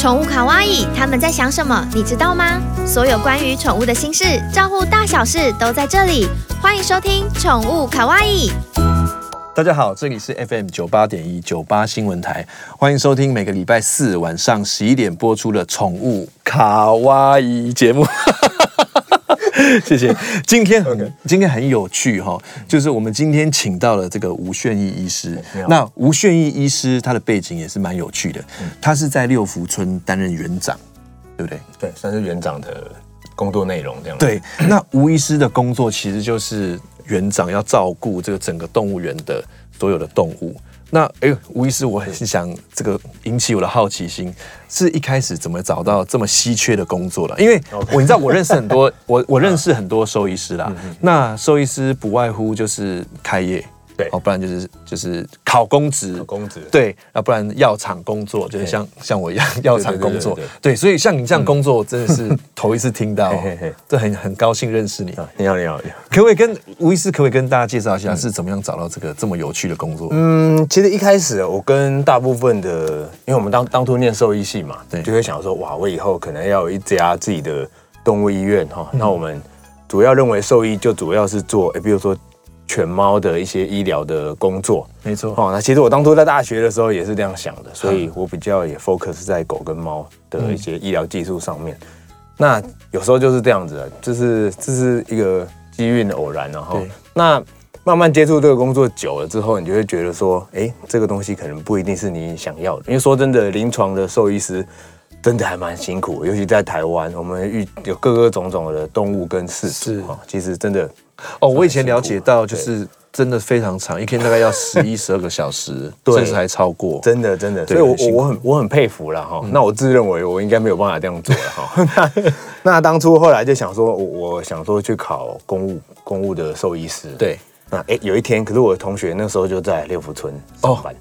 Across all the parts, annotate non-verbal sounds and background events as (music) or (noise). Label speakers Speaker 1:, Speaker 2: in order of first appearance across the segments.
Speaker 1: 宠物卡哇伊，他们在想什么？你知道吗？所有关于宠物的心事，照顾大小事都在这里。欢迎收听《宠物卡哇伊》。
Speaker 2: 大家好，这里是 FM 九八点一九八新闻台，欢迎收听每个礼拜四晚上十一点播出的《宠物卡哇伊》节目。(laughs) 谢谢，今天很.今天很有趣哈，就是我们今天请到了这个吴炫义医师。那吴炫义医师他的背景也是蛮有趣的，他是在六福村担任园长，对不对？
Speaker 3: 对，算是园长的工作内容这样。
Speaker 2: 对，那吴医师的工作其实就是园长要照顾这个整个动物园的所有的动物。那哎，吴医师，我很想这个引起我的好奇心，是一开始怎么找到这么稀缺的工作了？因为我你知道，我认识很多，(laughs) 我我认识很多兽医师啦。那兽医师不外乎就是开业。对，哦，不然就是就是考公职，
Speaker 3: 考公职，
Speaker 2: 对，啊，不然药厂工作，就是像像我一样药厂工作，对，所以像你这样工作，我 (laughs) 真的是头一次听到，这很很高兴认识你。
Speaker 3: 你好，你好，你好，
Speaker 2: 可不可以跟吴医师，可不可以跟大家介绍一下是怎么样找到这个这么有趣的工作？
Speaker 3: 嗯，其实一开始我跟大部分的，因为我们当当初念兽医系嘛，对，就会想说，哇，我以后可能要有一家自己的动物医院哈，那我们主要认为兽医就主要是做，哎，比如说。犬猫的一些医疗的工作，
Speaker 2: 没错。
Speaker 3: 哦，那其实我当初在大学的时候也是这样想的，所以我比较也 focus 在狗跟猫的一些医疗技术上面。嗯、那有时候就是这样子的，就是这是一个机运的偶然，然后那慢慢接触这个工作久了之后，你就会觉得说，哎、欸，这个东西可能不一定是你想要的。因为说真的，临床的兽医师真的还蛮辛苦，尤其在台湾，我们遇有各个种种的动物跟事主，哈是，其实真的。
Speaker 2: 哦，我以前了解到，就是真的非常长，一天大概要十一、十二个小时，(laughs) 甚至还超过。
Speaker 3: 真的，真的，所以我我很我很佩服了哈。嗯、那我自认为我应该没有办法这样做了哈。(laughs) 那当初后来就想说，我我想说去考公务公务的兽医师。对。那哎、欸，有一天，可是我的同学那时候就在六福村上班，哦、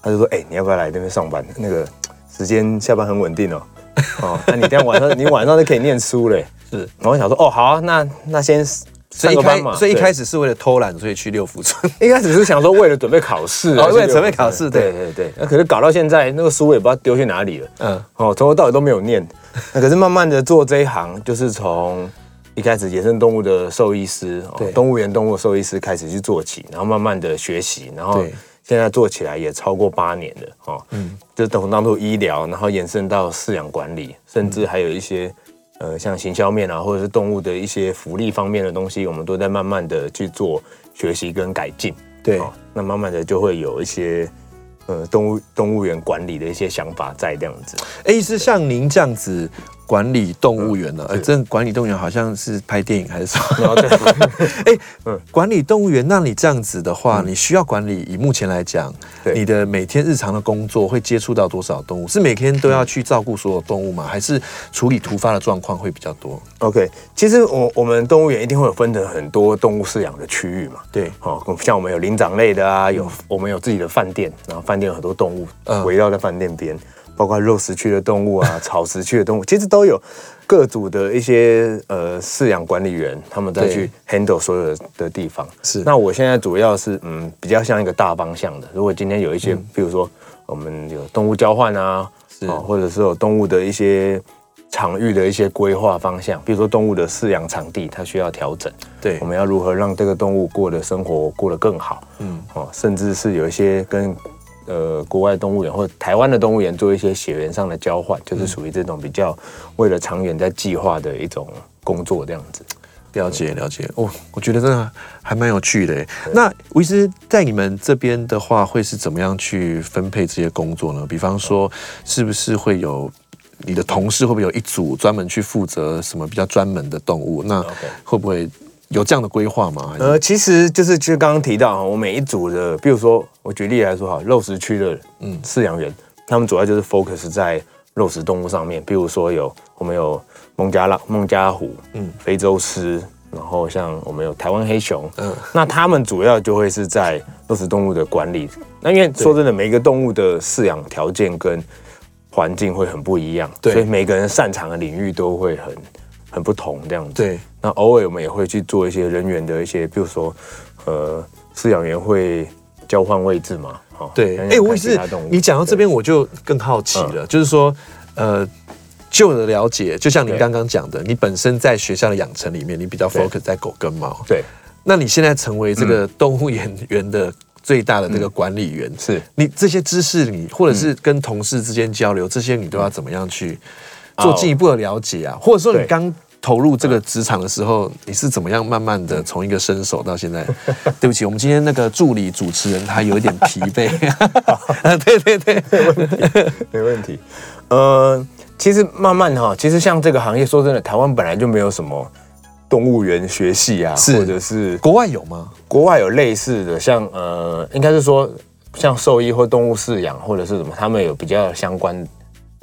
Speaker 3: 他就说：“哎、欸，你要不要来那边上班？那个时间下班很稳定哦。(laughs) 哦，那你这样晚上你晚上就可以念书嘞。”是。然后我想说：“哦，好啊，那那先。”
Speaker 2: 所以一开，所以一开始是为了偷懒，所以去六福村。(laughs)
Speaker 3: 一开始是想说为了准备考试，(laughs)
Speaker 2: 哦为了准备考试，对
Speaker 3: 对对。那可是搞到现在，那个书也不知道丢去哪里了。嗯，哦，从头到尾都没有念。那可是慢慢的做这一行，就是从一开始野生动物的兽医师，对，动物园动物兽医师开始去做起，然后慢慢的学习，然后现在做起来也超过八年了。哦，嗯，就从当初医疗，然后延伸到饲养管理，甚至还有一些。呃，像行销面啊，或者是动物的一些福利方面的东西，我们都在慢慢的去做学习跟改进。对，哦，那慢慢的就会有一些呃动物动物园管理的一些想法在这样子。
Speaker 2: 哎，是像您这样子。管理动物园呢？呃，这管理动物园好像是拍电影还是什么？(laughs) (laughs) 哎，嗯，管理动物园，那你这样子的话，你需要管理。以目前来讲，你的每天日常的工作会接触到多少动物？是每天都要去照顾所有动物吗？还是处理突发的状况会比较多
Speaker 3: ？OK，其实我我们动物园一定会有分成很多动物饲养的区域嘛。对，好，像我们有灵长类的啊，有我们有自己的饭店，然后饭店有很多动物围绕在饭店边。包括肉食区的动物啊，(laughs) 草食区的动物，其实都有各组的一些呃饲养管理员，他们再去 handle 所有的地方。是，那我现在主要是嗯，比较像一个大方向的。如果今天有一些，比如说我们有动物交换啊，是，或者是有动物的一些场域的一些规划方向，比如说动物的饲养场地，它需要调整。对，我们要如何让这个动物过的生活过得更好？嗯，哦，甚至是有一些跟。呃，国外动物园或者台湾的动物园做一些血缘上的交换，就是属于这种比较为了长远在计划的一种工作，这样子。
Speaker 2: 了解了解哦，我觉得真的还蛮有趣的。那吴医师在你们这边的话，会是怎么样去分配这些工作呢？比方说，是不是会有你的同事会不会有一组专门去负责什么比较专门的动物？那会不会？有这样的规划吗？
Speaker 3: 呃，其实就是就刚刚提到哈，我每一组的，比如说我举例来说哈，肉食区的嗯。饲养员，他们主要就是 focus 在肉食动物上面，比如说有我们有孟加拉孟加虎，嗯，非洲狮，然后像我们有台湾黑熊，嗯，那他们主要就会是在肉食动物的管理。那因为说真的，每一个动物的饲养条件跟环境会很不一样，对，所以每个人擅长的领域都会很很不同，这样子。对，那偶尔我们也会去做一些人员的一些，比如说，呃，饲养员会交换位置嘛，哦，
Speaker 2: 对。哎，我也是，你讲到这边我就更好奇了，嗯、就是说，呃。就我的了解，就像你刚刚讲的，你本身在学校的养成里面，你比较 focus 在狗跟猫。对，那你现在成为这个动物演员的最大的这个管理员，是你这些知识，你或者是跟同事之间交流，这些你都要怎么样去做进一步的了解啊？或者说，你刚投入这个职场的时候，你是怎么样慢慢的从一个新手到现在？(laughs) 对不起，我们今天那个助理主持人他有一点疲惫。(laughs) 对对对，没问题，
Speaker 3: 没问题。呃。其实慢慢哈，其实像这个行业，说真的，台湾本来就没有什么动物园学系啊，或者是
Speaker 2: 国外有吗？
Speaker 3: 国外有类似的，像呃，应该是说像兽医或动物饲养或者是什么，他们有比较相关，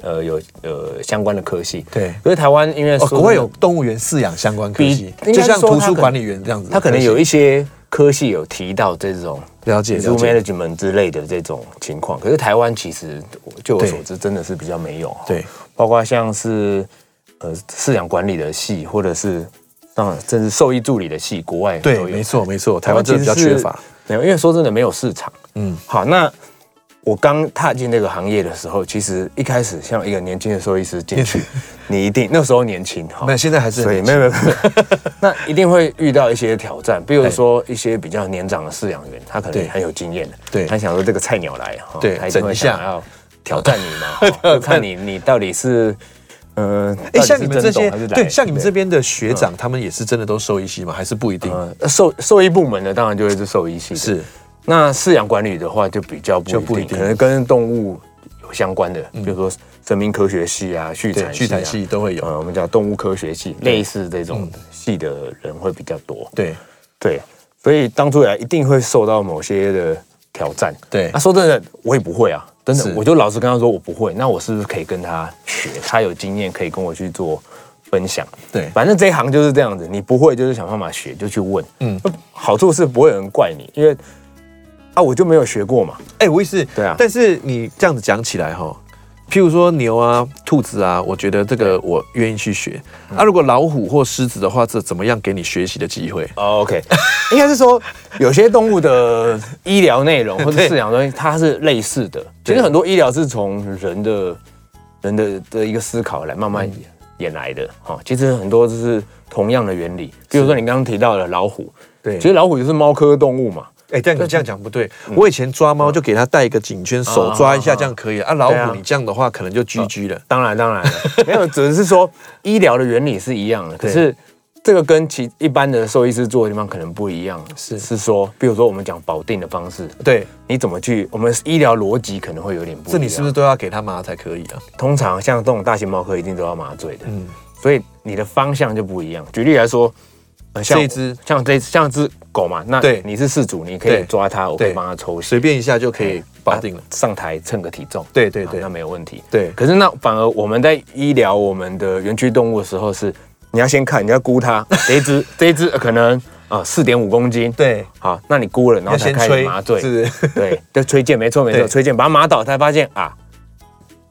Speaker 3: 呃，有呃相关的科系。对，因为台湾因为、哦、
Speaker 2: 国外有动物园饲养相关科系，就像图书管理员这样子，
Speaker 3: 他可能有一些。科系有提到这种了解 management 之类的这种情况，可是台湾其实就我所知，真的是比较没有。对，包括像是呃饲养管理的系，或者是嗯，甚至兽医助理的系，国外。
Speaker 2: 对，没错没错，台湾真的比较缺乏。
Speaker 3: 没有，因为说真的没有市场。嗯，好，那。我刚踏进那个行业的时候，其实一开始像一个年轻的兽医师进去，(laughs) 你一定那时候年轻哈，
Speaker 2: 那现在还是
Speaker 3: 所以没有没有，(laughs) 那一定会遇到一些挑战，比如说一些比较年长的饲养员，他可能很有经验的，对，他想说这个菜鸟来哈，对，他一定会想要挑战你嘛，(laughs) 看你你到底是呃，哎，
Speaker 2: 像你们这些对，像你们这边的学长，他们也是真的都兽医系吗？还是不一定？
Speaker 3: 兽兽医部门的当然就会是兽医系，是。那饲养管理的话就比较不一定，不一定可能跟动物有相关的，嗯、比如说生命科学系啊、畜产畜产系都会有。呃，我们讲动物科学系，类似这种系的人会比较多。对对，所以当初来一定会受到某些的挑战。对，那、啊、说真的，我也不会啊，真的，我就老实跟他说我不会。那我是不是可以跟他学？他有经验可以跟我去做分享。对，反正这一行就是这样子，你不会就是想办法学，就去问。嗯，好处是不会有人怪你，因为。啊，我就没有学过嘛。
Speaker 2: 哎，我也是。对啊。但是你这样子讲起来哈，譬如说牛啊、兔子啊，我觉得这个我愿意去学。啊，如果老虎或狮子的话，这怎么样给你学习的机会
Speaker 3: ？OK，(laughs) 应该是说有些动物的医疗内容 (laughs) 或者饲养东西，它是类似的。其实很多医疗是从人的人的的一个思考来慢慢演来的。哈，其实很多就是同样的原理。比如说你刚刚提到的老虎，对，其实老虎就是猫科动物嘛。
Speaker 2: 哎，但你这样讲不对。我以前抓猫就给它戴一个颈圈，手抓一下这样可以啊。老虎你这样的话可能就 GG 了。
Speaker 3: 当然当然，(laughs) 没有，只是说医疗的原理是一样的，可是这个跟其一般的兽医师做的地方可能不一样。是是说，比如说我们讲保定的方式，对，你怎么去？我们医疗逻辑可能会有点不一样。
Speaker 2: 这你是不是都要给它麻才可以啊？
Speaker 3: 通常像这种大型猫科一定都要麻醉的。嗯，所以你的方向就不一样。举例来说。像这只像这像只狗嘛，那对。你是事主，你可以抓它，我可以帮它抽血，
Speaker 2: 随便一下就可以绑定了。
Speaker 3: 上台称个体重，
Speaker 2: 对对对，
Speaker 3: 那没有问题。对，可是那反而我们在医疗我们的园区动物的时候，是你要先看，你要估它 (laughs) 这一只这一只可能啊四点五公斤，对，好，那你估了，然后才开始麻醉，是，对，(laughs) 就吹箭，没错没错，吹箭把它麻倒，才发现啊，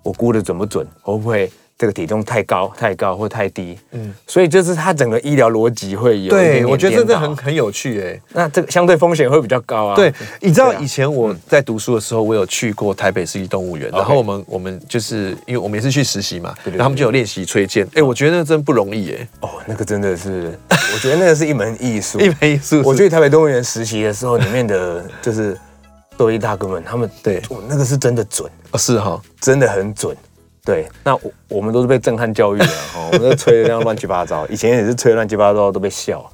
Speaker 3: 我估的准不准，会不会？这个体重太高、太高或太低，嗯，所以就是它整个医疗逻辑会有点点。
Speaker 2: 对，我觉得真的很很有趣哎。
Speaker 3: 那这个相对风险会比较高啊。
Speaker 2: 对，你知道以前我在读书的时候，我有去过台北市立动物园，然后我们我们就是因为我们也是去实习嘛，然后他们就有练习吹箭。哎，我觉得那真不容易哎。
Speaker 3: 哦，那个真的是，我觉得那个是一门艺术，
Speaker 2: 一门艺术。
Speaker 3: 我去台北动物园实习的时候，里面的就是兽医大哥们，他们对，那个是真的准，
Speaker 2: 是哈，
Speaker 3: 真的很准。对，那我我们都是被震撼教育的哈，(laughs) 我们都吹的那样乱七八糟，以前也是吹乱七八糟都被笑，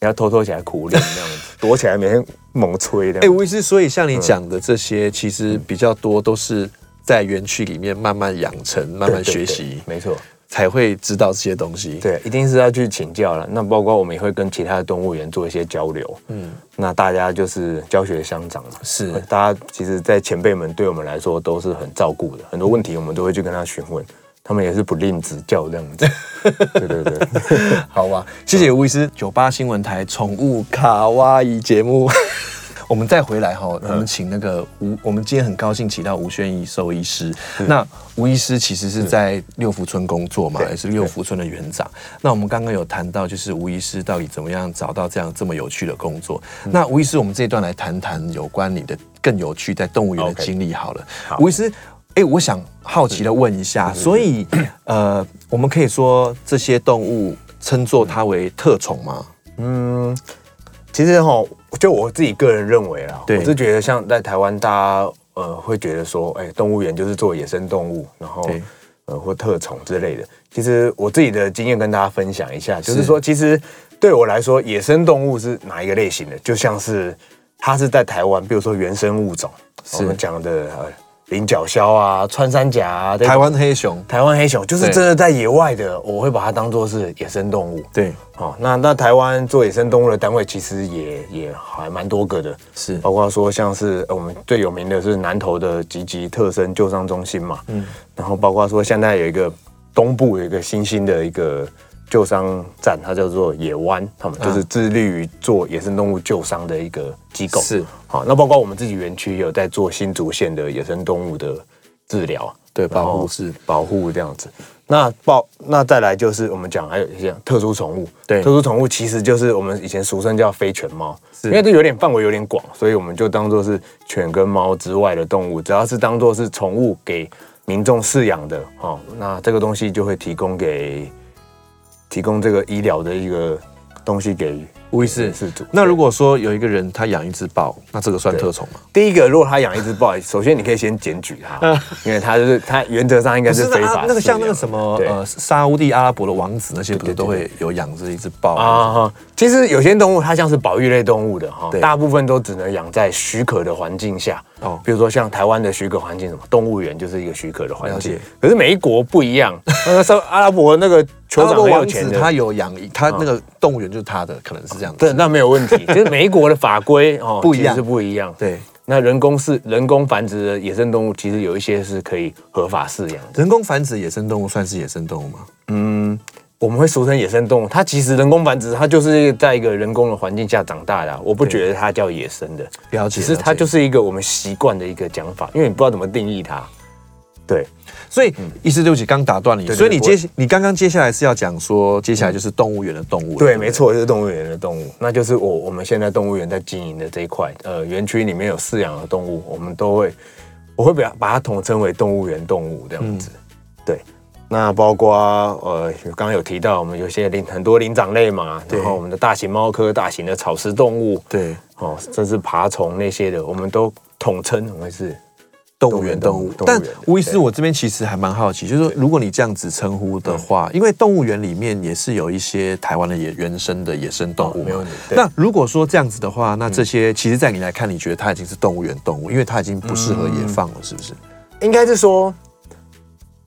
Speaker 3: 然后偷偷起来苦练那样子，(laughs) 躲起来每天猛吹的。
Speaker 2: 哎，吴医师，所以像你讲的这些，其实比较多都是在园区里面慢慢养成、慢慢学习，
Speaker 3: 没错。
Speaker 2: 才会知道这些东西，
Speaker 3: 对，一定是要去请教了。那包括我们也会跟其他的动物园做一些交流，嗯，那大家就是教学相长嘛，是。大家其实，在前辈们对我们来说都是很照顾的，很多问题我们都会去跟他询问，他们也是不吝指教这样子。对 (laughs) 对对，(laughs)
Speaker 2: 好吧，谢谢吴医师。九八新闻台宠物卡哇伊节目。我们再回来哈，我们请那个吴，我们今天很高兴请到吴宣仪兽医师。那吴医师其实是在六福村工作嘛，也是六福村的园长。那我们刚刚有谈到，就是吴医师到底怎么样找到这样这么有趣的工作。那吴医师，我们这一段来谈谈有关你的更有趣在动物园的经历好了。吴医师，哎，我想好奇的问一下，所以呃，我们可以说这些动物称作它为特宠吗？
Speaker 3: 嗯。其实哈，就我自己个人认为啦，我是觉得像在台湾，大家呃会觉得说，哎，动物园就是做野生动物，然后呃或特宠之类的。其实我自己的经验跟大家分享一下，就是说，其实对我来说，野生动物是哪一个类型的？就像是它是在台湾，比如说原生物种，我们讲的呃。领角鸮啊，穿山甲啊，
Speaker 2: 台湾黑熊，
Speaker 3: 台湾黑熊就是真的在野外的，我会把它当做是野生动物。
Speaker 2: 对，
Speaker 3: 好，那那台湾做野生动物的单位其实也也还蛮多个的，
Speaker 2: 是，
Speaker 3: 包括说像是我们最有名的是南投的吉吉特生救伤中心嘛，嗯，然后包括说现在有一个东部有一个新兴的一个。救伤站，它叫做野湾，他们就是致力于做野生动物救伤的一个机构。
Speaker 2: 是，
Speaker 3: 好，那包括我们自己园区也有在做新竹县的野生动物的治疗，
Speaker 2: 对，保护是
Speaker 3: 保护这样子。那报那再来就是我们讲还有一些特殊宠物，
Speaker 2: 对，
Speaker 3: 特殊宠物其实就是我们以前俗称叫非犬猫，因为这有点范围有点广，所以我们就当做是犬跟猫之外的动物，只要是当做是宠物给民众饲养的，哦，那这个东西就会提供给。提供这个医疗的一个东西给
Speaker 2: 吴医师是主。那如果说有一个人他养一只豹，那这个算特宠吗？
Speaker 3: 第一个，如果他养一只豹，首先你可以先检举他，(laughs) 因为他就是他原则上应该是非法。
Speaker 2: 那个像那个什么呃沙乌地阿拉伯的王子那些，不是都会有养着一只豹
Speaker 3: 啊？其实有些动物它像是保育类动物的哈，大部分都只能养在许可的环境下。哦，比如说像台湾的许可环境，什么动物园就是一个许可的环境。可是每一国不一样。(laughs) 那个说阿拉伯那个酋长很有钱的，
Speaker 2: 他有养他那个动物园就是他的，可能是这样子。
Speaker 3: 对，那没有问题。(laughs) 就是每一国的法规哦不一样，是不一样。
Speaker 2: 对，
Speaker 3: 那人工是人工繁殖的野生动物，其实有一些是可以合法饲养的。
Speaker 2: 人工繁殖野生动物算是野生动物吗？
Speaker 3: 嗯。我们会俗称野生动物，它其实人工繁殖，它就是在一个人工的环境下长大的、啊。我不觉得它叫野生的，
Speaker 2: 了解。
Speaker 3: 其实它就是一个我们习惯的一个讲法，因为你不知道怎么定义它。对，
Speaker 2: 所以医师、嗯、对不起，刚打断你。所以你接你刚刚接下来是要讲说，接下来就是动物园的动物。
Speaker 3: 对，没错，就是动物园的动物。那就是我我们现在动物园在经营的这一块，呃，园区里面有饲养的动物，我们都会，我会把把它统称为动物园动物这样子。嗯、对。那包括呃，刚刚有提到，我们有些灵很多灵长类嘛，然后我们的大型猫科、大型的草食动物，
Speaker 2: 对，
Speaker 3: 哦，甚至爬虫那些的，我们都统称我们是
Speaker 2: 动物园动物。但吴医师，我这边其实还蛮好奇，就是说，如果你这样子称呼的话，因为动物园里面也是有一些台湾的野原生的野生动物，没问题。那如果说这样子的话，那这些其实，在你来看，你觉得它已经是动物园动物，因为它已经不适合野放了，是不是？
Speaker 3: 应该是说。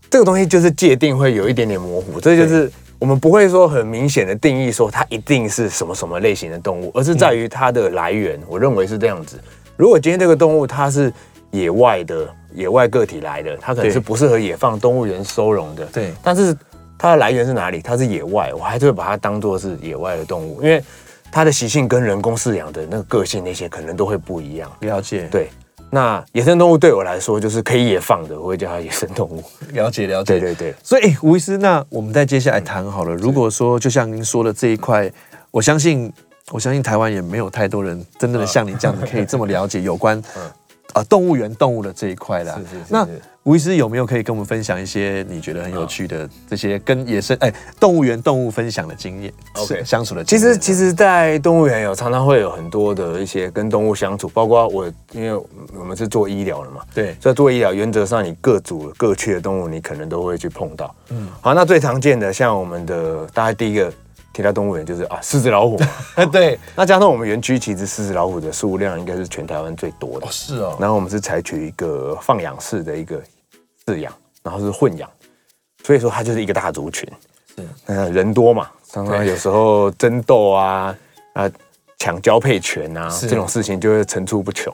Speaker 3: 这个东西就是界定会有一点点模糊，这就是我们不会说很明显的定义说它一定是什么什么类型的动物，而是在于它的来源。我认为是这样子。如果今天这个动物它是野外的野外个体来的，它可能是不适合野放动物园收容的。
Speaker 2: 对，
Speaker 3: 但是它的来源是哪里？它是野外，我还是会把它当做是野外的动物，因为它的习性跟人工饲养的那个个性那些可能都会不一样。
Speaker 2: 了解，
Speaker 3: 对。那野生动物对我来说就是可以野放的，我会叫它野生动物。(laughs)
Speaker 2: 了解了解，
Speaker 3: 对对对。
Speaker 2: 所以吴医师，那我们再接下来谈好了。嗯、如果说就像您说的这一块，我相信我相信台湾也没有太多人真正的像你这样子可以这么了解有关、(laughs) 嗯、啊动物园动物的这一块的。是是是，是。那吴医师有没有可以跟我们分享一些你觉得很有趣的这些跟野生哎动物园动物分享的经验？OK，相处的。
Speaker 3: 其实其实，在动物园有常常会有很多的一些跟动物相处，包括我，因为我们是做医疗的嘛，
Speaker 2: 对，
Speaker 3: 所以做医疗原则上你各组各区的动物，你可能都会去碰到。嗯，好，那最常见的像我们的大概第一个提到动物园就是啊狮子老虎嘛，(laughs)
Speaker 2: 对，
Speaker 3: 那加上我们园区其实狮子老虎的数量应该是全台湾最多的。
Speaker 2: 哦，是哦，
Speaker 3: 然后我们是采取一个放养式的一个。饲养，然后是混养，所以说它就是一个大族群。是，嗯，人多嘛，常常有时候争斗啊，啊，抢交配权啊，这种事情就会层出不穷。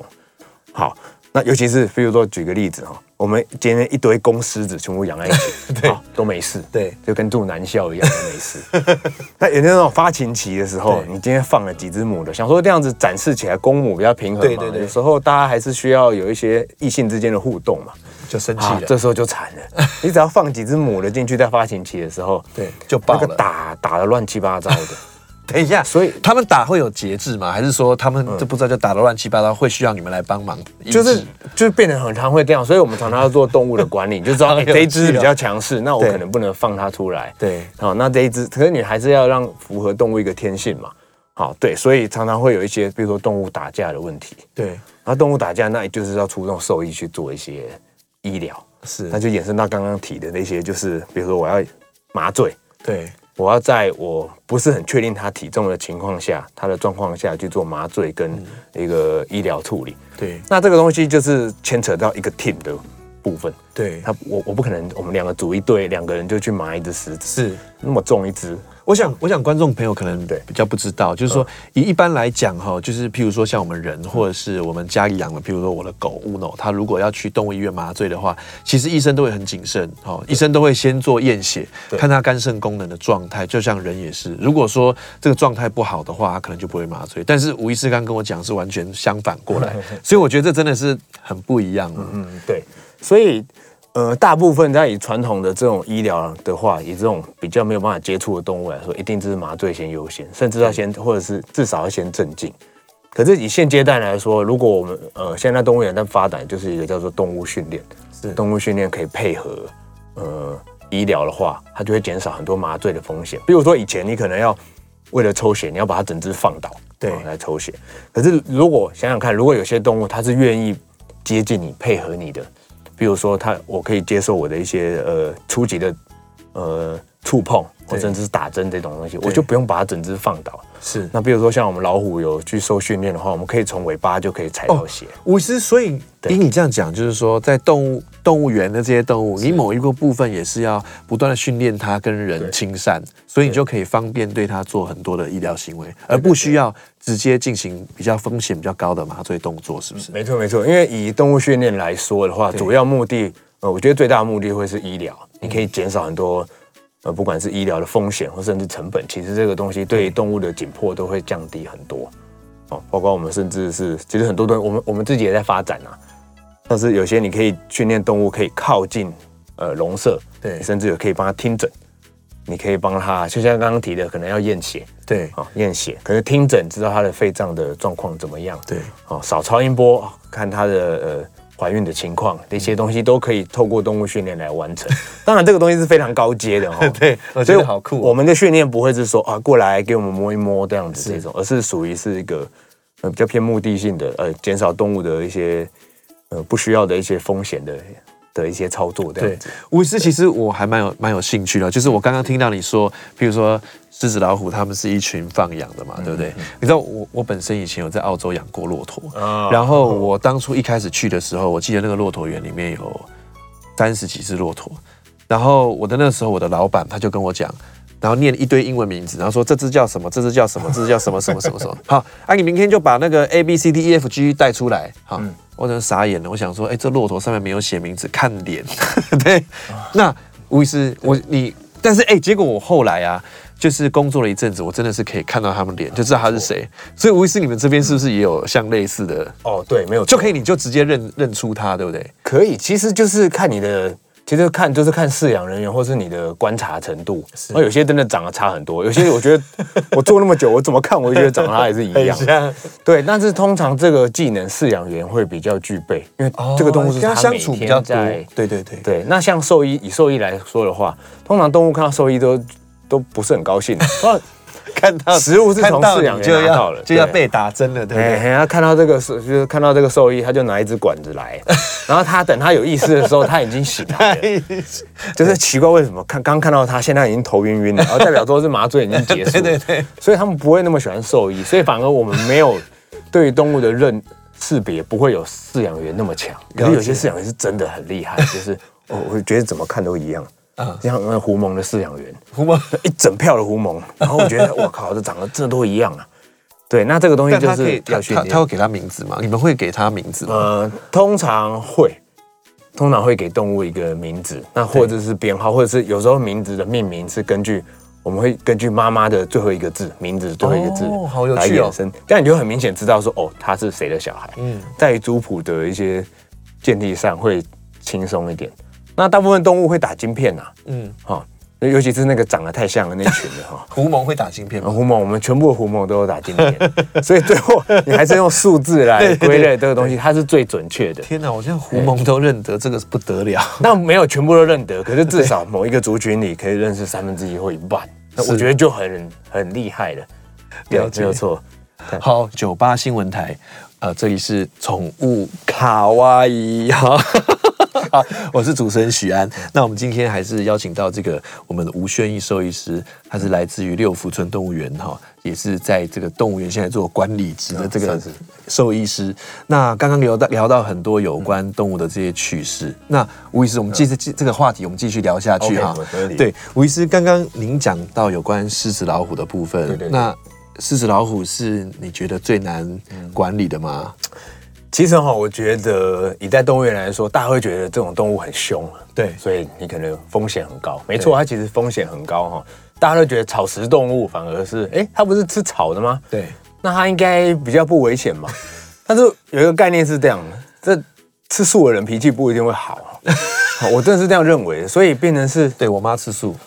Speaker 3: 好，那尤其是比如说举个例子哈，我们今天一堆公狮子全部养在一起，(laughs) 对，都没事，
Speaker 2: 对，
Speaker 3: 就跟住男校一样都没事。(laughs) 那有那种发情期的时候，你今天放了几只母的，想说这样子展示起来公母比较平衡嘛，对对对，有时候大家还是需要有一些异性之间的互动嘛。
Speaker 2: 就生气了，
Speaker 3: 这时候就惨了。你只要放几只母的进去，在发情期的时候，
Speaker 2: 对，就爆了。
Speaker 3: 那个打打得乱七八糟的。(laughs) (laughs)
Speaker 2: 等一下，所以他们打会有节制吗？还是说他们这不知道就打的乱七八糟，会需要你们来帮忙？
Speaker 3: 就是就是变得很常会这样，所以我们常常要做动物的管理，(laughs) 就知道这一只比较强势，那我可能不能放它出来。
Speaker 2: 对，
Speaker 3: 好，那这一只，可是你还是要让符合动物一个天性嘛。好，对，所以常常会有一些，比如说动物打架的问题。
Speaker 2: 对，
Speaker 3: 然后动物打架，那也就是要出动兽医去做一些医疗。
Speaker 2: 是，
Speaker 3: 那就衍生到刚刚提的那些，就是比如说我要麻醉，
Speaker 2: 对，
Speaker 3: 我要在我不是很确定他体重的情况下，他的状况下去做麻醉跟一个医疗处理。
Speaker 2: 对，
Speaker 3: 那这个东西就是牵扯到一个 team 的部分。
Speaker 2: 对，
Speaker 3: 他我我不可能我们两个组一队，两个人就去麻一只狮子，
Speaker 2: 是
Speaker 3: 那么重一只。
Speaker 2: 我想，我想观众朋友可能比较不知道，就是说，以一般来讲哈，就是譬如说像我们人，或者是我们家里养的，譬如说我的狗 Uno，它如果要去动物医院麻醉的话，其实医生都会很谨慎，哈，医生都会先做验血，看它肝肾功能的状态，就像人也是，如果说这个状态不好的话，它可能就不会麻醉。但是吴医师刚跟我讲是完全相反过来，(laughs) 所以我觉得这真的是很不一样。
Speaker 3: 嗯，对，所以。呃，大部分在以传统的这种医疗的话，以这种比较没有办法接触的动物来说，一定就是麻醉先优先，甚至要先，或者是至少要先镇静。可是以现阶段来说，如果我们呃现在动物园在发展就是一个叫做动物训练，是动物训练可以配合呃医疗的话，它就会减少很多麻醉的风险。比如说以前你可能要为了抽血，你要把它整只放倒，对，来抽血。可是如果想想看，如果有些动物它是愿意接近你，配合你的。比如说，他我可以接受我的一些呃初级的呃触碰，或甚至是打针这种东西，我就不用把它整只放倒。
Speaker 2: 是。
Speaker 3: 那比如说像我们老虎有去受训练的话，我们可以从尾巴就可以踩到血。
Speaker 2: 吴医师，所以以你这样讲，就是说在动物 (laughs) 动物园的这些动物，你某一个部分也是要不断的训练它跟人亲善，所以你就可以方便对它做很多的医疗行为，而不需要直接进行比较风险比较高的麻醉动作，是不是？
Speaker 3: 没错，没错。因为以动物训练来说的话，主要目的，呃，我觉得最大的目的会是医疗，你可以减少很多。呃，不管是医疗的风险或甚至成本，其实这个东西对动物的紧迫都会降低很多。哦，包括我们甚至是，其实很多东西我们我们自己也在发展啊。但是有些你可以训练动物可以靠近呃笼舍，对，甚至有可以帮它听诊，你可以帮它，就像刚刚提的，可能要验血，
Speaker 2: 对，
Speaker 3: 啊，验血，可是听诊知道它的肺脏的状况怎么样，
Speaker 2: 对，
Speaker 3: 哦，扫超音波看它的呃。怀孕的情况，这些东西都可以透过动物训练来完成。(laughs) 当然，这个东西是非常高阶的哦。(laughs)
Speaker 2: 对，我觉得好酷哦。
Speaker 3: 我们的训练不会是说啊，过来给我们摸一摸这样子这种，而是属于是一个呃比较偏目的性的，呃，减少动物的一些呃不需要的一些风险的的一些操作这样子。
Speaker 2: 吴医师，其实我还蛮有蛮有兴趣的，就是我刚刚听到你说，譬如说。狮子、老虎，他们是一群放养的嘛，对不对？嗯、你知道我我本身以前有在澳洲养过骆驼，哦、然后我当初一开始去的时候，我记得那个骆驼园里面有三十几只骆驼，然后我的那个时候我的老板他就跟我讲，然后念了一堆英文名字，然后说这只叫什么，这只叫什么，这只叫什么什么什么什么。(laughs) 好，啊，你明天就把那个 A B C D E F G 带出来。好，嗯、我真的傻眼了，我想说，哎，这骆驼上面没有写名字，看脸。(laughs) 对，那吴医师，我你，但是哎，结果我后来啊。就是工作了一阵子，我真的是可以看到他们脸，就知道他是谁。所以吴医师，你们这边是不是也有像类似的？
Speaker 3: 哦，对，没有
Speaker 2: 就可以，你就直接认认出他，对不对？
Speaker 3: 可以，其实就是看你的，其实看就是看饲养人员或是你的观察程度。那有些真的长得差很多，有些 (laughs) 我觉得我做那么久，我怎么看我就觉得长得他也是一样。(laughs) 对，但是通常这个技能饲养员会比较具备，因为这个动物是它相处比较多。
Speaker 2: 对对对
Speaker 3: 对。那像兽医，以兽医来说的话，通常动物看到兽医都。都不是很高兴，(laughs)
Speaker 2: 看到
Speaker 3: 食物是从饲养员拿到了，
Speaker 2: 就要被打针了，对不对？
Speaker 3: 他看到这个兽，就是看到这个兽医，他就拿一支管子来，(laughs) 然后他等他有意识的时候，他已经醒 (laughs) 了，就是奇怪为什么看刚看到他，现在已经头晕晕了，然 (laughs) 后代表说是麻醉已经结束，对对对，所以他们不会那么喜欢兽医，所以反而我们没有对于动物的认识别不会有饲养员那么强，可是有些饲养员是真的很厉害，就是我我觉得怎么看都一样。啊，像那狐獴的饲养员，狐獴一整票的狐獴，(laughs) 然后我觉得我靠，这长得真的都一样啊。对，那这个东西就是要训练。
Speaker 2: 他他会给他名字吗？你们会给他名字吗？
Speaker 3: 呃，通常会，通常会给动物一个名字，那或者是编号，或者是有时候名字的命名是根据我们会根据妈妈的最后一个字，名字最后一个字
Speaker 2: 哦好有
Speaker 3: 来
Speaker 2: 趣哦
Speaker 3: 衍生，这样你就很明显知道说哦，他是谁的小孩。嗯，在族谱的一些建立上会轻松一点。那大部分动物会打晶片呐、啊，嗯，哈，尤其是那个长得太像的那群的哈。(laughs)
Speaker 2: 狐獴会打晶片吗？
Speaker 3: 狐獴，我们全部的狐獴都有打晶片，(laughs) 所以最后你还是用数字来 (laughs) 归类这个东西，它是最准确的。
Speaker 2: 天哪，我现在狐獴都认得，这个是不得了。
Speaker 3: 那没有全部都认得，可是至少某一个族群里可以认识三分之一或一半，那我觉得就很很厉害了。
Speaker 2: 了解
Speaker 3: 没有错。
Speaker 2: 好，九八新闻台，呃，这里是宠物卡哇伊哈。好，(laughs) 我是主持人许安。那我们今天还是邀请到这个我们的吴宣义兽医师，他是来自于六福村动物园哈，也是在这个动物园现在做管理职的这个兽医师。那刚刚聊到聊到很多有关动物的这些趣事。那吴医师，我们继续这个话题，我们继续聊下去哈。对，吴医师，刚刚您讲到有关狮子老虎的部分，那狮子老虎是你觉得最难管理的吗？
Speaker 3: 其实哈，我觉得以在动物园来说，大家会觉得这种动物很凶，
Speaker 2: 对，
Speaker 3: 所以你可能风险很高。没错，它其实风险很高哈。大家都觉得草食动物反而是，哎，它不是吃草的吗？
Speaker 2: 对，
Speaker 3: 那它应该比较不危险嘛。(laughs) 但是有一个概念是这样的，这吃素的人脾气不一定会好。(laughs) 我真的是这样认为的，所以变成是，
Speaker 2: 对我妈吃素。(laughs)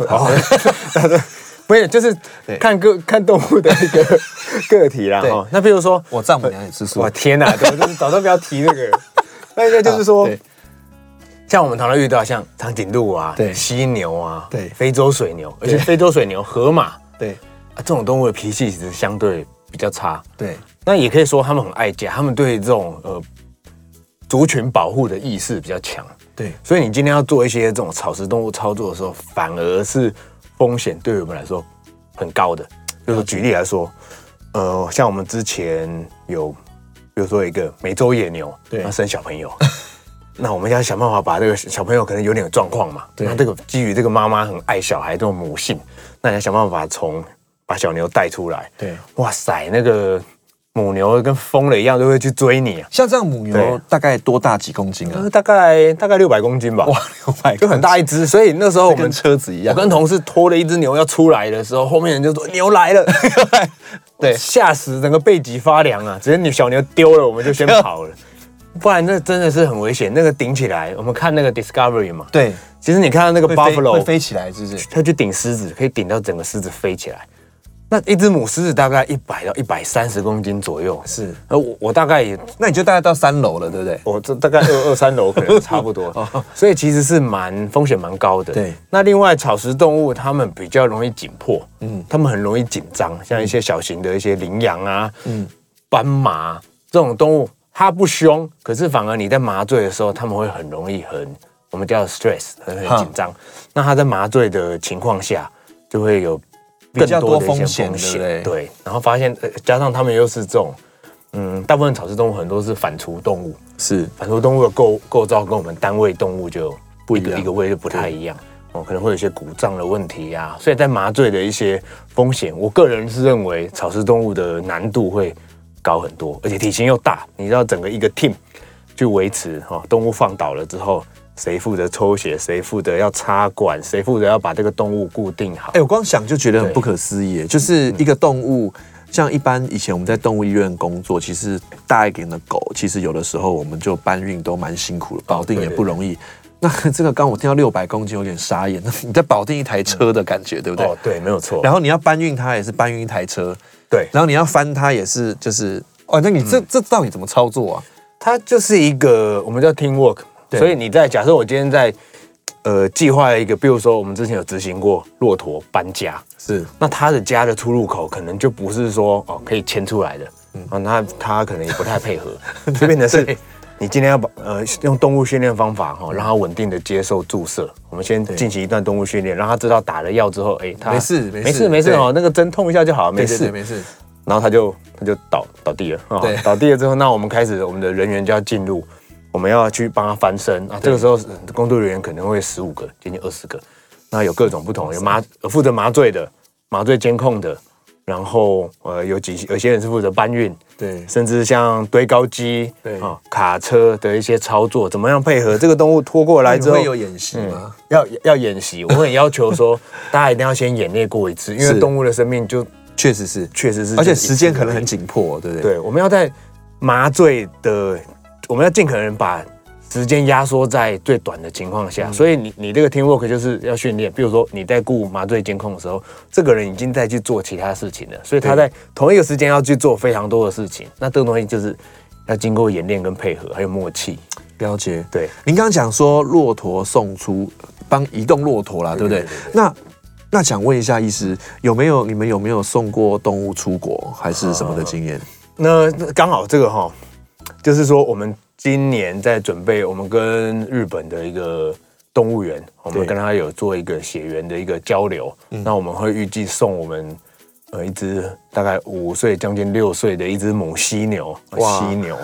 Speaker 3: 不是，就是看个看动物的一个 (laughs) 个体啦哈。那比如说，
Speaker 2: 我丈母娘也吃素。
Speaker 3: 我天哪，对，就是早上不要提那个。(laughs) 那应该就是说，像我们常常遇到像长颈鹿啊，对，犀牛啊，对，非洲水牛，而且非洲水牛、河马，对啊，这种动物的脾气其实相对比较差。对，那也可以说他们很爱家，他们对这种呃族群保护的意识比较强。对，所以你今天要做一些这种草食动物操作的时候，反而是。风险对于我们来说很高的，就是举例来说，呃，像我们之前有，比如说一个美洲野牛，对，它生小朋友，(laughs) 那我们要想办法把这个小朋友可能有点状况嘛，对，那这个基于这个妈妈很爱小孩这种母性，那你要想办法从把小牛带出来，对，哇塞，那个。母牛跟疯了一样，都会去追你啊！
Speaker 2: 像这样母牛大概多大几公斤啊？
Speaker 3: 大概大概六百公斤吧。哇，六百就很大一只。所以那时候我们
Speaker 2: 跟车子一样，
Speaker 3: 我跟同事拖了一只牛要出来的时候，后面人就说牛来了，(laughs) 对，吓死整个背脊发凉啊！直接你小牛丢了，我们就先跑了，不然那真的是很危险。那个顶起来，我们看那个 Discovery 嘛，对，其实你看到那个 Buffalo
Speaker 2: 会飞起来，是不是？
Speaker 3: 它去顶狮子，可以顶到整个狮子飞起来。那一只母狮子大概一百到一百三十公斤左右，是。呃，我我大概也，
Speaker 2: 那你就大概到三楼了，对不对？
Speaker 3: 我这大概二二三楼可能差不多，(laughs) 所以其实是蛮风险蛮高的。对。那另外草食动物它们比较容易紧迫，嗯，它们很容易紧张，像一些小型的一些羚羊啊，嗯，斑马这种动物，它不凶，可是反而你在麻醉的时候，它们会很容易很我们叫 stress 很很紧张。那它在麻醉的情况下就会有。更多的一些风险，对，对，然后发现，呃加上他们又是这种，嗯，大部分草食动物很多是反刍动物，是。反刍动物的构构造跟我们单位动物就不一个一个位就不太一样，哦，可能会有一些骨胀的问题呀，所以在麻醉的一些风险，我个人是认为草食动物的难度会高很多，而且体型又大，你知道整个一个 team 去维持哈，动物放倒了之后。谁负责抽血？谁负责要插管？谁负责要把这个动物固定好？
Speaker 2: 哎，我光想就觉得很不可思议。就是一个动物，像一般以前我们在动物医院工作，其实大一点的狗，其实有的时候我们就搬运都蛮辛苦的，保定也不容易。那 (laughs) 这个刚我听到六百公斤有点傻眼，(laughs) 你在保定一台车的感觉，对不对？
Speaker 3: 哦，对，没有错。
Speaker 2: 然后你要搬运它也是搬运一台车，
Speaker 3: 对。
Speaker 2: 然后你要翻它也是，就是哦，那你这这到底怎么操作啊？
Speaker 3: 它就是一个我们叫 team work。所以你在假设我今天在，呃，计划一个，比如说我们之前有执行过骆驼搬家，是，那他的家的出入口可能就不是说哦可以牵出来的，嗯，啊，那他可能也不太配合，就变成是，你今天要把呃用动物训练方法哈，让它稳定的接受注射，我们先进行一段动物训练，让它知道打了药之后，哎，他
Speaker 2: 没事
Speaker 3: 没事。没事哦，那个针痛一下就好了，没事。
Speaker 2: 没事，
Speaker 3: 然后它就它就倒倒地了，对，倒地了之后，那我们开始我们的人员就要进入。我们要去帮他翻身。啊！这个时候工作人员可能会十五个，接近二十个，那有各种不同，有麻负责麻醉的、麻醉监控的，然后呃有几有些人是负责搬运，
Speaker 2: 对，
Speaker 3: 甚至像堆高机，
Speaker 2: 对。
Speaker 3: 啊卡车的一些操作，怎么样配合？这个动物拖过来之后
Speaker 2: 会有演习吗？
Speaker 3: 嗯、要要演习，我很要求说 (laughs) 大家一定要先演练过一次，因为动物的生命就
Speaker 2: 确实是。
Speaker 3: 确实是，
Speaker 2: 而且时间可能很紧迫，对不对？
Speaker 3: 对，我们要在麻醉的，我们要尽可能把。时间压缩在最短的情况下，嗯、所以你你这个 teamwork 就是要训练。比如说你在顾麻醉监控的时候，这个人已经在去做其他事情了，所以他在同一个时间要去做非常多的事情。那这个东西就是要经过演练跟配合，还有默契。
Speaker 2: 了解。
Speaker 3: 对，
Speaker 2: 您刚刚讲说骆驼送出帮移动骆驼啦，对不对？对对对对，那那想问一下，医师有没有你们有没有送过动物出国还是什么的经验？
Speaker 3: 那刚好这个哈，就是说我们。今年在准备，我们跟日本的一个动物园，我们跟他有做一个血缘的一个交流。那我们会预计送我们呃一只大概五岁将近六岁的一只母犀牛，犀牛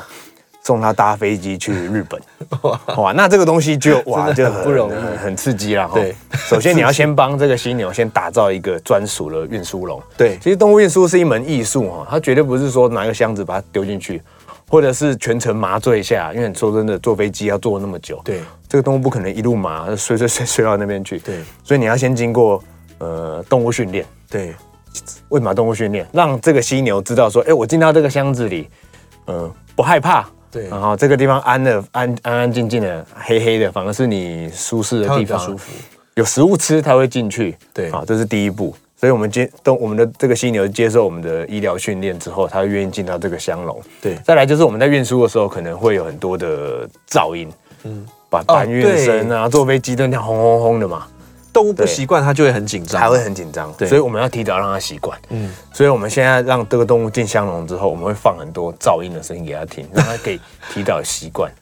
Speaker 3: 送他搭飞机去日本。(laughs) 哇，那这个东西就 (laughs) 哇就很不容易，很刺激了。对，(laughs) 首先你要先帮这个犀牛先打造一个专属的运输笼。对，其实动物运输是一门艺术哈，它绝对不是说拿个箱子把它丢进去。或者是全程麻醉一下，因为说真的，坐飞机要坐那么久，对，这个动物不可能一路麻，睡睡睡睡到那边去，对，所以你要先经过呃动物训练，对，为什么动物训练？让这个犀牛知道说，哎，我进到这个箱子里，呃，不害怕，对，然后这个地方安的安安安静静的，黑黑的，反而是你舒适的地方，舒服，有食物吃，它会进去，对，好，这是第一步。所以，我们接动我们的这个犀牛接受我们的医疗训练之后，它会愿意进到这个箱笼。对，再来就是我们在运输的时候，可能会有很多的噪音，嗯，把搬运声啊，坐飞机都那样轰轰轰的嘛。
Speaker 2: 动物不习惯，它就会很紧张，
Speaker 3: 它会很紧张。对，所以我们要提早让它习惯。嗯，所以我们现在让这个动物进箱笼之后，我们会放很多噪音的声音给它听，让它可以提早习惯。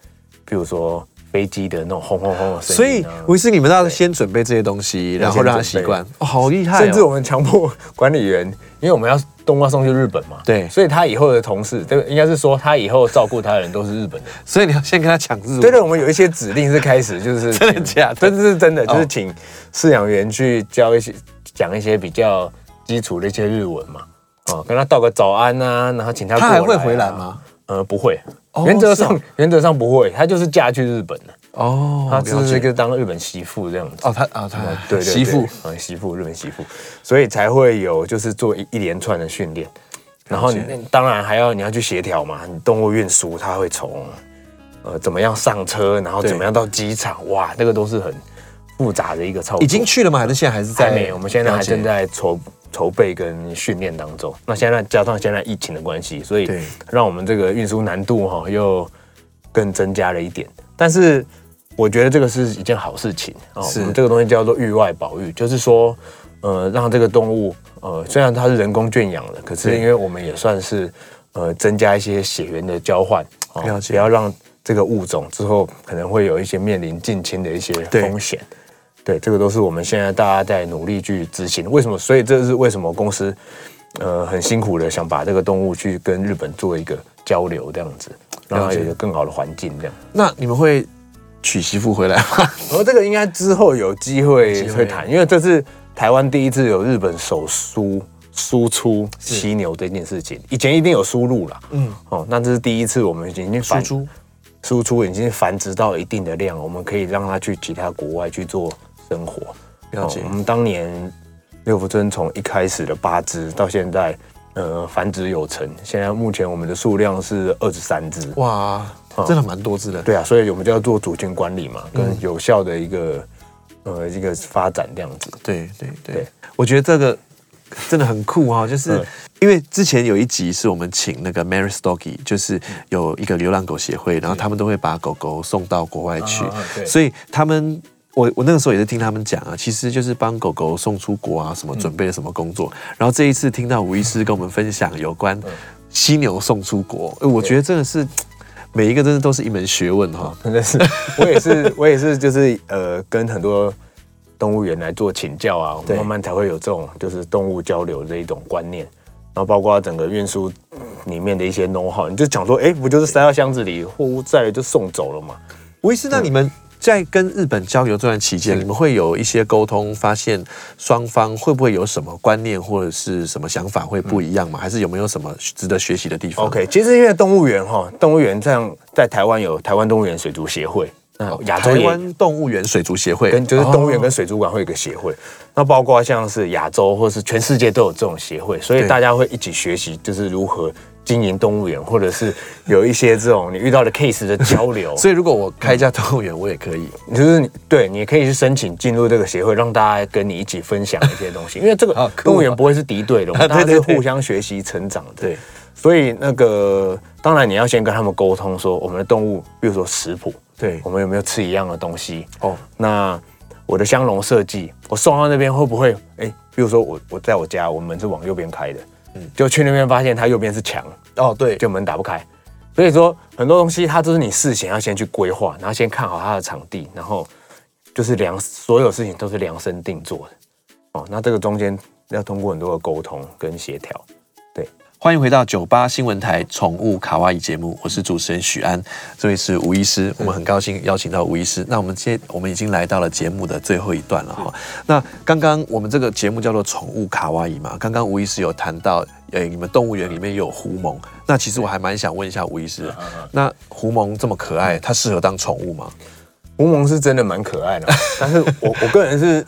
Speaker 3: 比如说。飞机的那种轰轰轰的声音，
Speaker 2: 所以维斯，你们要先准备这些东西，然后让他习惯。哦，好厉害！
Speaker 3: 甚至我们强迫管理员，因为我们要动物要送去日本嘛，
Speaker 2: 对，
Speaker 3: 所以他以后的同事，这个应该是说他以后照顾他的人都是日本人，
Speaker 2: 所以你要先跟他抢日文。
Speaker 3: 对对，我们有一些指令是开始就是 (laughs)
Speaker 2: 真的假的，
Speaker 3: 真的是真的，就是请饲养员去教一些讲一些比较基础的一些日文嘛，哦，跟他道个早安啊，然后请他。
Speaker 2: 他还会回来吗？
Speaker 3: 呃，不会，原则上原则上不会，他就是嫁去日本了。哦，他只是一个当日本媳妇这样子。
Speaker 2: 哦，他啊，他
Speaker 3: 对媳妇啊，媳妇日本媳妇，所以才会有就是做一一连串的训练，然后你当然还要你要去协调嘛，你动物运输他会从呃怎么样上车，然后怎么样到机场，哇，那个都是很复杂的一个操作。
Speaker 2: 已经去了吗？还是现在还是在？
Speaker 3: 没有，我们现在还正在筹筹备跟训练当中。那现在加上现在疫情的关系，所以让我们这个运输难度哈又更增加了一点，但是。我觉得这个是一件好事情啊。是我们这个东西叫做域外保育，就是说，呃，让这个动物，呃，虽然它是人工圈养的，可是因为我们也算是，呃，增加一些血缘的交换，了解，不要让这个物种之后可能会有一些面临近亲的一些风险。对，对，这个都是我们现在大家在努力去执行。为什么？所以这是为什么公司，呃，很辛苦的想把这个动物去跟日本做一个交流，这样子，让它有一个更好的环境。这样，
Speaker 2: 那你们会？娶媳妇回来吗？
Speaker 3: 然 (laughs) 后这个应该之后有机会会谈，因为这是台湾第一次有日本手输输出犀牛这件事情，以前一定有输入了，嗯，哦，那这是第一次，我们已经输出输出已经繁殖到一定的量，我们可以让它去其他国外去做生活。
Speaker 2: 了解。
Speaker 3: 我们当年六福村从一开始的八只到现在，呃，繁殖有成，现在目前我们的数量是二十三只。哇。
Speaker 2: 真的蛮多只的，
Speaker 3: 对啊，所以我们就要做主权管理嘛，跟有效的一个呃一个发展这样子。
Speaker 2: 对对对，我觉得这个真的很酷啊，就是因为之前有一集是我们请那个 Mary's Doggy，就是有一个流浪狗协会，然后他们都会把狗狗送到国外去，所以他们我我那个时候也是听他们讲啊，其实就是帮狗狗送出国啊，什么准备了什么工作，然后这一次听到吴医师跟我们分享有关犀牛送出国，我觉得真的是。每一个真的都是一门学问哈，(laughs)
Speaker 3: 真的是，我也是，我也是，就是呃，跟很多动物园来做请教啊，慢慢才会有这种就是动物交流这一种观念，然后包括整个运输里面的一些 know how，你就讲说，哎，不就是塞到箱子里，货物在了就送走了嘛？
Speaker 2: 吴医师，那你们在跟日本交流这段期间，你们会有一些沟通，发现双方会不会有什么观念或者是什么想法会不一样吗？还是有没有什么值得学习的地方
Speaker 3: ？OK，其实因为动物园哈，动物园这样在台湾有台湾动物园水族协会，
Speaker 2: 那亚洲台湾动物园水族协会
Speaker 3: 跟就是动物园跟水族馆会有一个协会，那包括像是亚洲或是全世界都有这种协会，所以大家会一起学习，就是如何。经营动物园，或者是有一些这种你遇到的 case 的交流。(laughs)
Speaker 2: 所以，如果我开一家动物园，我也可以，
Speaker 3: 就是你对，你可以去申请进入这个协会，让大家跟你一起分享一些东西。因为这个 (laughs) 动物园不会是敌对的，(laughs) 大家是互相学习成长的。对，所以那个当然你要先跟他们沟通，说我们的动物，比如说食谱，对我们有没有吃一样的东西？哦，那我的香笼设计，我送到那边会不会？哎，比如说我我在我家，我们是往右边开的。就去那边发现它右边是墙
Speaker 2: 哦，对，
Speaker 3: 就门打不开。所以说很多东西它都是你事前要先去规划，然后先看好它的场地，然后就是量所有事情都是量身定做的哦。那这个中间要通过很多的沟通跟协调。
Speaker 2: 欢迎回到九八新闻台宠物卡哇伊节目，我是主持人许安，这位是吴医师，我们很高兴邀请到吴医师。那我们接，我们已经来到了节目的最后一段了哈。那刚刚我们这个节目叫做宠物卡哇伊嘛，刚刚吴医师有谈到，诶，你们动物园里面有狐獴，那其实我还蛮想问一下吴医师，那狐獴这么可爱，它适合当宠物吗？
Speaker 3: 狐獴是真的蛮可爱的，但是我我个人是。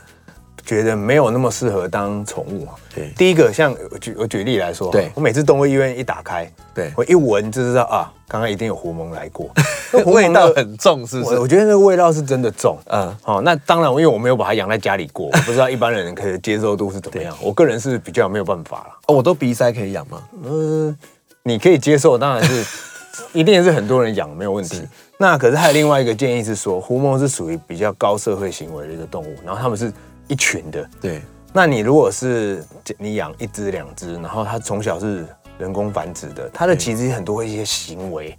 Speaker 3: 觉得没有那么适合当宠物。对，第一个像我举我举例来说，对我每次动物医院一打开，对我一闻就知道啊，刚刚一定有狐獴来过，(laughs)
Speaker 2: 味道很重，是不是？
Speaker 3: 我觉得那个味道是真的重。嗯，好，那当然，因为我没有把它养在家里过，我不知道一般人可以接受度是怎么样。我个人是比较没有办法了。
Speaker 2: 哦，我都鼻塞可以养吗？
Speaker 3: 嗯，你可以接受，当然是 (laughs) 一定是很多人养没有问题。那可是还有另外一个建议是说，狐獴是属于比较高社会行为的一个动物，然后他们是。一群的，
Speaker 2: 对。
Speaker 3: 那你如果是你养一只两只，然后它从小是人工繁殖的，它的其实很多一些行为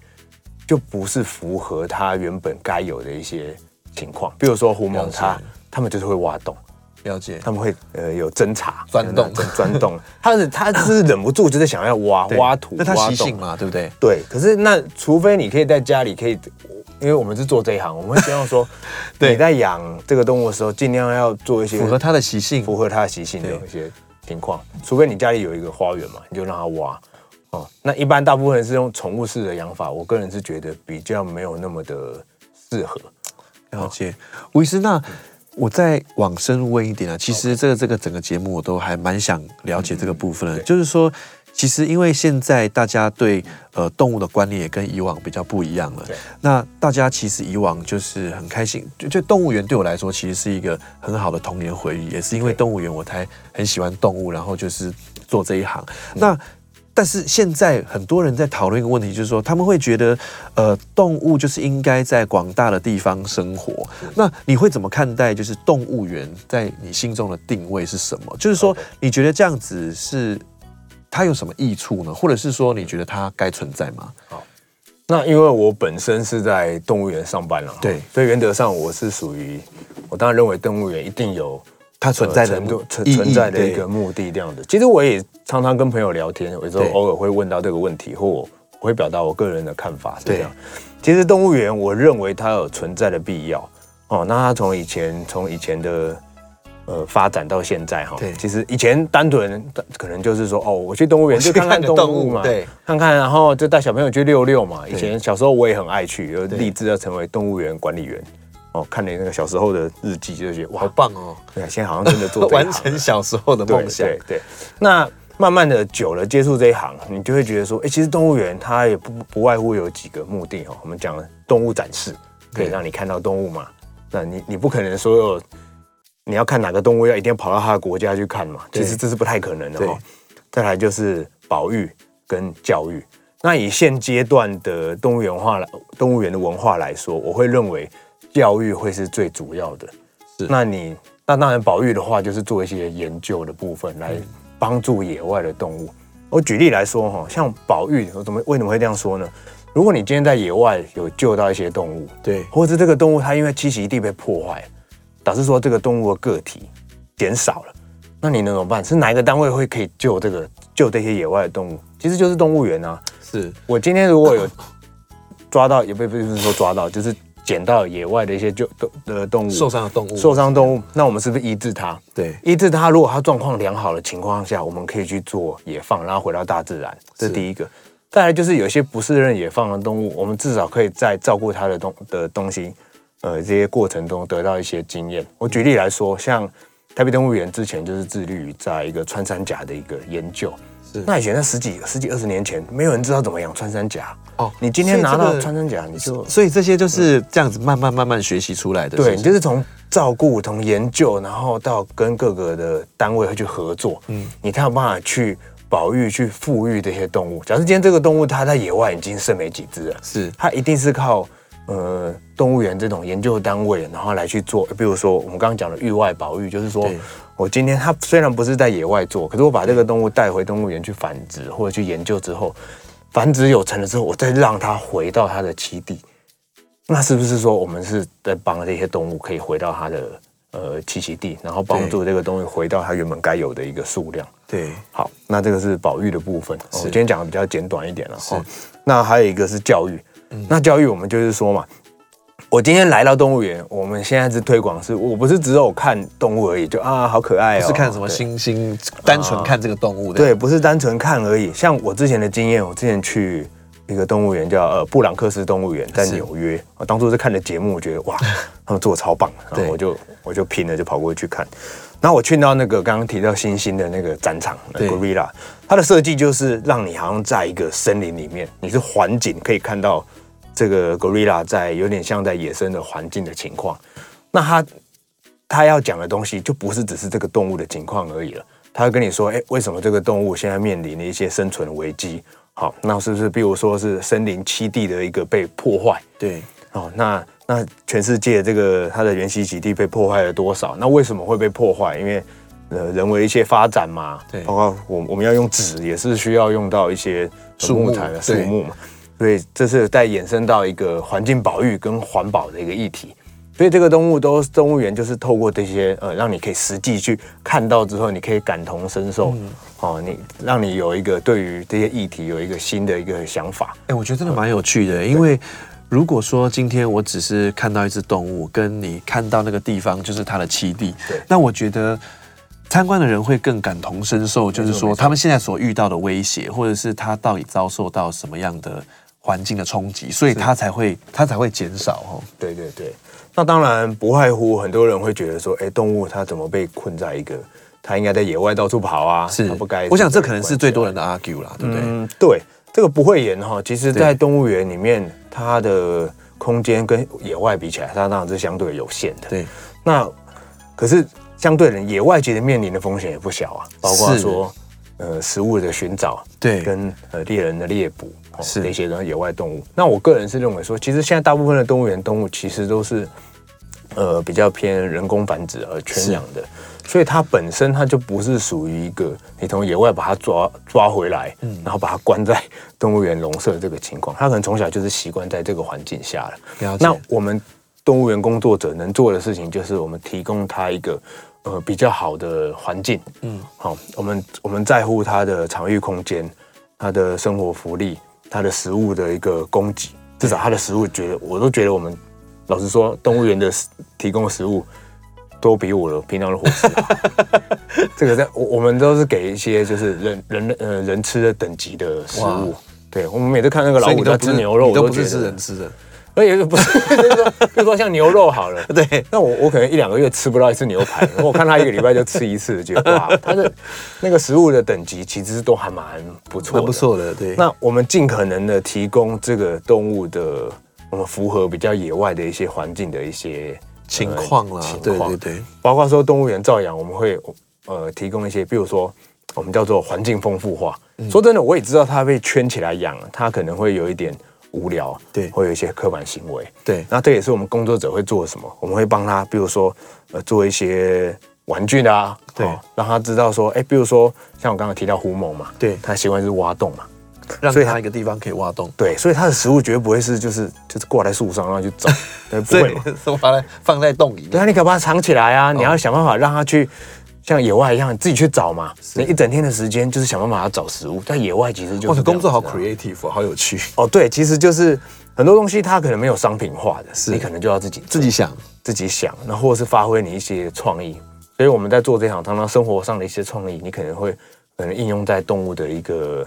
Speaker 3: 就不是符合它原本该有的一些情况。比如说狐獴，它它们就是会挖洞，
Speaker 2: 了解。
Speaker 3: 他们会呃有侦查
Speaker 2: 钻洞
Speaker 3: 钻洞，(laughs) 他是他是忍不住就是想要挖挖土，
Speaker 2: 那它习性嘛，对不对？
Speaker 3: 对。可是那除非你可以在家里可以。因为我们是做这一行，我们会希望说，(laughs) 你在养这个动物的时候，尽量要做一些
Speaker 2: 符合它的习性、
Speaker 3: 符合它的习性的一些情况。除非你家里有一个花园嘛，你就让它挖。哦，那一般大部分人是用宠物式的养法，我个人是觉得比较没有那么的适合。
Speaker 2: 了解，吴医师，那我再往深入问一点啊，其实这个这个整个节目我都还蛮想了解这个部分的，就是说。其实，因为现在大家对呃动物的观念也跟以往比较不一样了。对。那大家其实以往就是很开心，就就动物园对我来说其实是一个很好的童年回忆，也是因为动物园我才很喜欢动物，然后就是做这一行。那但是现在很多人在讨论一个问题，就是说他们会觉得呃动物就是应该在广大的地方生活。那你会怎么看待？就是动物园在你心中的定位是什么？就是说你觉得这样子是？它有什么益处呢？或者是说，你觉得它该存在吗？好，
Speaker 3: 那因为我本身是在动物园上班了，对，所以原则上我是属于，我当然认为动物园一定有
Speaker 2: 它存在的
Speaker 3: 存存在的一个目的这样的。其实我也常常跟朋友聊天，有时候偶尔会问到这个问题，或我会表达我个人的看法是这样。其实动物园，我认为它有存在的必要。哦，那它从以前从以前的。呃，发展到现在哈，对，其实以前单纯可能就是说，哦，我去动物园就看看动物嘛，对，看看，然后就带小朋友去遛遛嘛。以前小时候我也很爱去，有立志要成为动物园管理员。哦，看你那个小时候的日记，就觉得哇，好棒哦。对，现在好像真的做 (laughs)
Speaker 2: 完成小时候的梦想。
Speaker 3: 对对。那慢慢的久了接触这一行，你就会觉得说，哎，其实动物园它也不不外乎有几个目的哦。我们讲动物展示，可以让你看到动物嘛。那你你不可能所有。你要看哪个动物，要一定要跑到他的国家去看嘛？其实这是不太可能的哈。再来就是保育跟教育。那以现阶段的动物园化来，动物园的文化来说，我会认为教育会是最主要的。是。那你那当然保育的话，就是做一些研究的部分来帮助野外的动物。我举例来说哈，像保育，我怎么为什么会这样说呢？如果你今天在野外有救到一些动物，对，或者这个动物它因为栖息地被破坏。导致说这个动物的个体减少了，那你能怎么办？是哪一个单位会可以救这个救这些野外的动物？其实就是动物园啊。是我今天如果有 (coughs) 抓到，也不不是说抓到，就是捡到野外的一些救动的动物，
Speaker 2: 受伤的动物，
Speaker 3: 受伤动物，那我们是不是医治它？
Speaker 2: 对，
Speaker 3: 医治它。如果它状况良好的情况下，我们可以去做野放，然后回到大自然。这是第一个。再来就是有一些不适任野放的动物，我们至少可以在照顾它的东的东西，呃，这些过程中得到一些经验。我举例来说，像台北动物园之前就是致力于在一个穿山甲的一个研究。是，那以前在十几、十几二十年前，没有人知道怎么养穿山甲。哦，你今天拿到穿山甲，你就
Speaker 2: 所以这些就是这样子慢慢慢慢学习出来的。
Speaker 3: 对，你就是从照顾、从研究，然后到跟各个的单位会去合作。嗯，你才有办法去。保育去富裕这些动物。假设今天这个动物它在野外已经剩没几只了，是它一定是靠呃动物园这种研究单位，然后来去做。比如说我们刚刚讲的域外保育，就是说我今天它虽然不是在野外做，可是我把这个动物带回动物园去繁殖或者去研究之后，繁殖有成了之后，我再让它回到它的栖地，那是不是说我们是在帮这些动物可以回到它的？呃，栖息地，然后帮助这个东西回到它原本该有的一个数量。对，好，那这个是保育的部分。我今天讲的比较简短一点了。哈，那还有一个是教育。那教育我们就是说嘛，我今天来到动物园，我们现在是推广，是我不是只有看动物而已，就啊好可爱哦，
Speaker 2: 不是看什么星星，单纯看这个动物的。
Speaker 3: 对，不是单纯看而已。像我之前的经验，我之前去。一个动物园叫呃布朗克斯动物园，在纽约。我当初是看的节目，我觉得哇，(laughs) 他们做的超棒，然后我就我就拼了，就跑过去看。然后我去到那个刚刚提到星星的那个展场，Gorilla，它的设计就是让你好像在一个森林里面，你是环景可以看到这个 Gorilla 在有点像在野生的环境的情况。那他他要讲的东西就不是只是这个动物的情况而已了，他会跟你说，哎，为什么这个动物现在面临了一些生存危机？好，那是不是比如说是森林栖地的一个被破坏？对，哦，那那全世界这个它的原栖基地被破坏了多少？那为什么会被破坏？因为呃人为一些发展嘛，对，包括我我们要用纸也是需要用到一些树木材的树木嘛，所以这是在衍生到一个环境保育跟环保的一个议题。所以这个动物都动物园就是透过这些呃，让你可以实际去看到之后，你可以感同身受，嗯、哦，你让你有一个对于这些议题有一个新的一个想法。
Speaker 2: 哎，我觉得真的蛮有趣的，因为如果说今天我只是看到一只动物，跟你看到那个地方就是它的栖地，那我觉得参观的人会更感同身受，就是说他们现在所遇到的威胁，或者是他到底遭受到什么样的环境的冲击，所以它才会它才会减少哦。
Speaker 3: 对对对。那当然不外乎很多人会觉得说，哎，动物它怎么被困在一个，它应该在野外到处跑啊，是它不该。
Speaker 2: 我想这可能是最多人的 argue 啦，对不对？嗯，
Speaker 3: 对，这个不会演哈。其实，在动物园里面，它的空间跟野外比起来，它当然是相对有限的。对。那可是相对人，野外其实面临的风险也不小啊，包括说呃食物的寻找，对，跟呃猎人的猎捕，是那些的野外动物。那我个人是认为说，其实现在大部分的动物园动物其实都是。呃，比较偏人工繁殖而圈养的，所以它本身它就不是属于一个你从野外把它抓抓回来，嗯，然后把它关在动物园笼舍这个情况，它可能从小就是习惯在这个环境下了。了。那我们动物园工作者能做的事情，就是我们提供它一个呃比较好的环境，嗯，好，我们我们在乎它的场域空间、它的生活福利、它的食物的一个供给，至少它的食物觉得我都觉得我们。老实说，动物园的提供的食物都比我的平常的伙食好。(laughs) 这个在我我们都是给一些就是人人呃人吃的等级的食物。对，我们每次看那个老虎在吃牛肉，我
Speaker 2: 都不是吃人吃的。
Speaker 3: 而且不是，就是说，比如说像牛肉好了，(laughs) 对，那我我可能一两个月吃不到一次牛排，(laughs) 我看他一个礼拜就吃一次，就哇，他的那个食物的等级其实都还蛮不错，蛮不错的。对，那我们尽可能的提供这个动物的。我们符合比较野外的一些环境的一些
Speaker 2: 情况啦，情况，对对对，
Speaker 3: 包括说动物园照养，我们会呃提供一些，比如说我们叫做环境丰富化。嗯、说真的，我也知道它被圈起来养，它可能会有一点无聊，对，会有一些刻板行为，对。那这也是我们工作者会做什么？我们会帮他，比如说呃做一些玩具啊，对，让他知道说，哎，比如说像我刚刚提到狐獴嘛，对，他喜欢是挖洞嘛。
Speaker 2: 让他一个地方可以挖洞，
Speaker 3: 对，所以他的食物绝对不会是就是就是挂在树上然后就走，(laughs) 对，不会，
Speaker 2: 放在放在洞里面。
Speaker 3: 对啊，你可以把它藏起来啊，哦、你要想办法让他去像野外一样，你自己去找嘛。你一整天的时间就是想办法要找食物，在野外其实就是。
Speaker 2: 工作好 creative，好有趣。
Speaker 3: 哦，对，其实就是很多东西它可能没有商品化的，是你可能就要自己
Speaker 2: 自己想，
Speaker 3: 自己想，那或者是发挥你一些创意。所以我们在做这行，常常生活上的一些创意，你可能会可能应用在动物的一个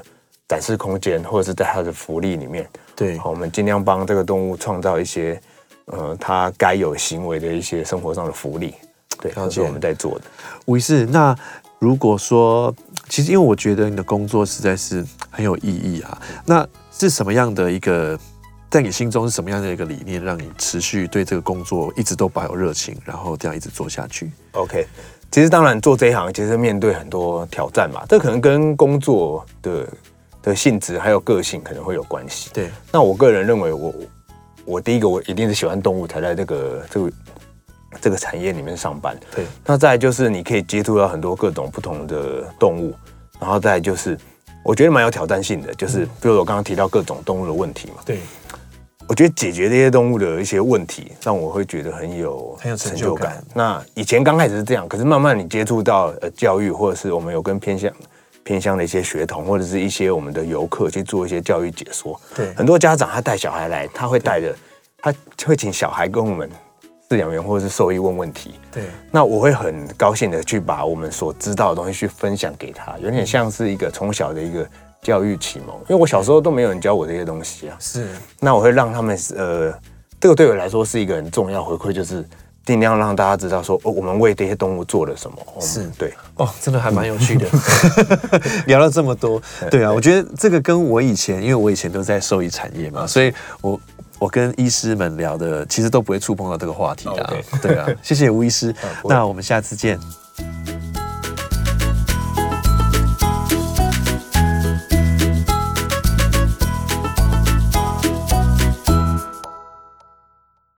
Speaker 3: 展示空间，或者是在它的福利里面。
Speaker 2: 对，
Speaker 3: 好，我们尽量帮这个动物创造一些，呃，它该有行为的一些生活上的福利。对，这是我们在做的。
Speaker 2: 吴医师，那如果说，其实因为我觉得你的工作实在是很有意义啊，那是什么样的一个？在你心中是什么样的一个理念，让你持续对这个工作一直都保有热情，然后这样一直做下去
Speaker 3: ？OK，其实当然做这一行，其实面对很多挑战嘛，这可能跟工作的的性质还有个性可能会有关系。
Speaker 2: 对，
Speaker 3: 那我个人认为我，我我第一个我一定是喜欢动物才在这个这个这个产业里面上班。
Speaker 2: 对，
Speaker 3: 那再就是你可以接触到很多各种不同的动物，然后再就是我觉得蛮有挑战性的，就是比如我刚刚提到各种动物的问题嘛。
Speaker 2: 对。
Speaker 3: 我觉得解决这些动物的一些问题，让我会觉得很有
Speaker 2: 很有成就感。
Speaker 3: 那以前刚开始是这样，可是慢慢你接触到呃教育，或者是我们有跟偏向偏向的一些学童，或者是一些我们的游客去做一些教育解说。
Speaker 2: 对，
Speaker 3: 很多家长他带小孩来，他会带着，他会请小孩跟我们饲养员或者是兽医问问题。
Speaker 2: 对，
Speaker 3: 那我会很高兴的去把我们所知道的东西去分享给他，有点像是一个从小的一个。教育启蒙，因为我小时候都没有人教我这些东西啊。
Speaker 2: 是，
Speaker 3: 那我会让他们呃，这个对我来说是一个很重要回馈，就是尽量让大家知道说，哦，我们为这些动物做了什么。
Speaker 2: 是
Speaker 3: 对，
Speaker 2: 哦，真的还蛮有趣的。(laughs) 聊了这么多，(laughs) 对啊，我觉得这个跟我以前，因为我以前都在兽医产业嘛，所以我我跟医师们聊的，其实都不会触碰到这个话题的。对啊，谢谢吴医师，那我们下次见。